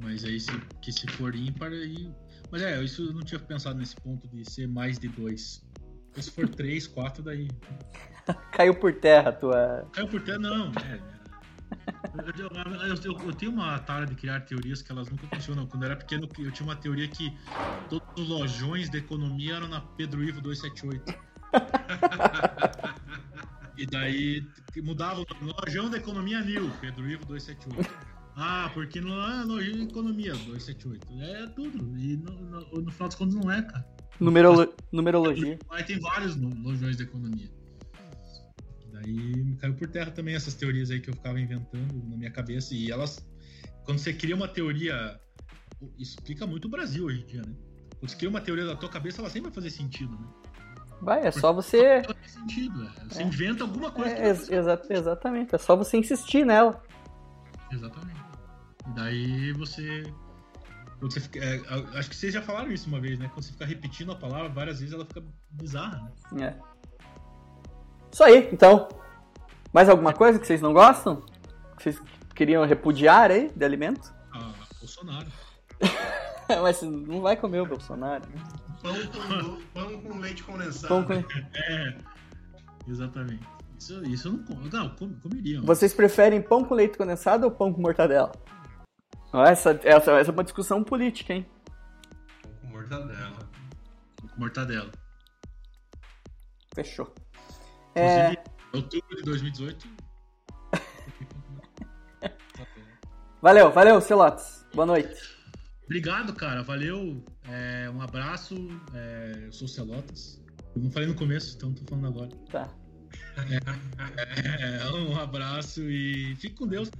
Mas aí, se, que se for ímpar, aí. Mas é, isso eu não tinha pensado nesse ponto de ser mais de dois. Se for três, quatro, daí. Caiu por terra a tua. Caiu por terra, não. É, eu, eu- eu- tenho uma tara de criar teorias que elas nunca funcionam. Quando eu era pequeno, eu tinha uma teoria que todos os lojões de economia eram na Pedro Ivo 278. E daí mudava o nome. Lojão da Economia New, Pedro Ivo 278. Ah, porque não é lojão de economia 278. É tudo. E no, no, no final das contas não é, cara. Numerolo... Numerologia. Aí tem vários lojões de economia. Daí me caiu por terra também essas teorias aí que eu ficava inventando na minha cabeça. E elas. Quando você cria uma teoria. Isso explica muito o Brasil hoje em dia, né? Quando você cria uma teoria da tua cabeça, ela sempre vai fazer sentido, né? Vai, é só você. Faz sentido, é. Você É. inventa alguma coisa É, ex- exa- exatamente, é só você insistir nela. Exatamente. E daí você. você fica- é, acho que vocês já falaram isso uma vez, né? Quando você fica repetindo a palavra várias vezes, ela fica bizarra, né? É. Isso aí, então. Mais alguma coisa que vocês não gostam? Que vocês queriam repudiar aí de alimento? Ah, Bolsonaro. Mas você não vai comer o Bolsonaro. né? Pão com, pão com leite condensado. Pão com- É, exatamente. Isso, isso eu não. Não, com- comeria. mas- Vocês preferem pão com leite condensado ou pão com mortadela? Essa, essa, essa é uma discussão política, hein? Pão com mortadela. com Mortadela. Fechou. É, Inclusive, outubro de 2018. valeu, valeu, Celotes. Boa noite. Obrigado, cara. Valeu. É, um abraço. É, eu sou o Celotas. Eu não falei no começo, então tô falando agora. Tá. É, um abraço e fique com Deus.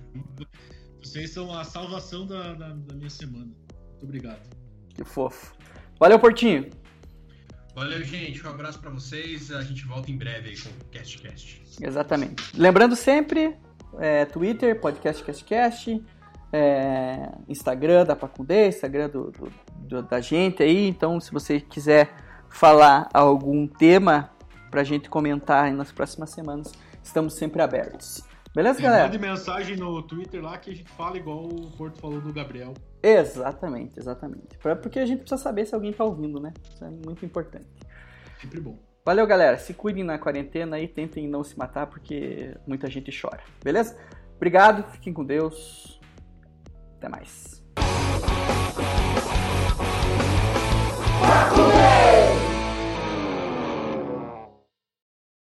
Vocês são a salvação da, da, da minha semana. Muito obrigado. Que fofo. Valeu, Portinho. Valeu, gente. Um abraço pra vocês. A gente volta em breve aí com o CastCast. Exatamente. Lembrando sempre, é, Twitter, podcast CastCast, é, Instagram da Pacundê, Instagram do, do- do- da gente aí. Então, se você quiser falar algum tema pra gente comentar aí nas próximas semanas, estamos sempre abertos. Beleza, galera? Mande mensagem no Twitter lá que a gente fala igual o Porto falou do Gabriel. Exatamente, exatamente. Porque a gente precisa saber se alguém tá ouvindo, né? Isso é muito importante. Sempre bom. Valeu, galera. Se cuidem na quarentena e tentem não se matar, porque muita gente chora. Beleza? Obrigado, fiquem com Deus. Até mais.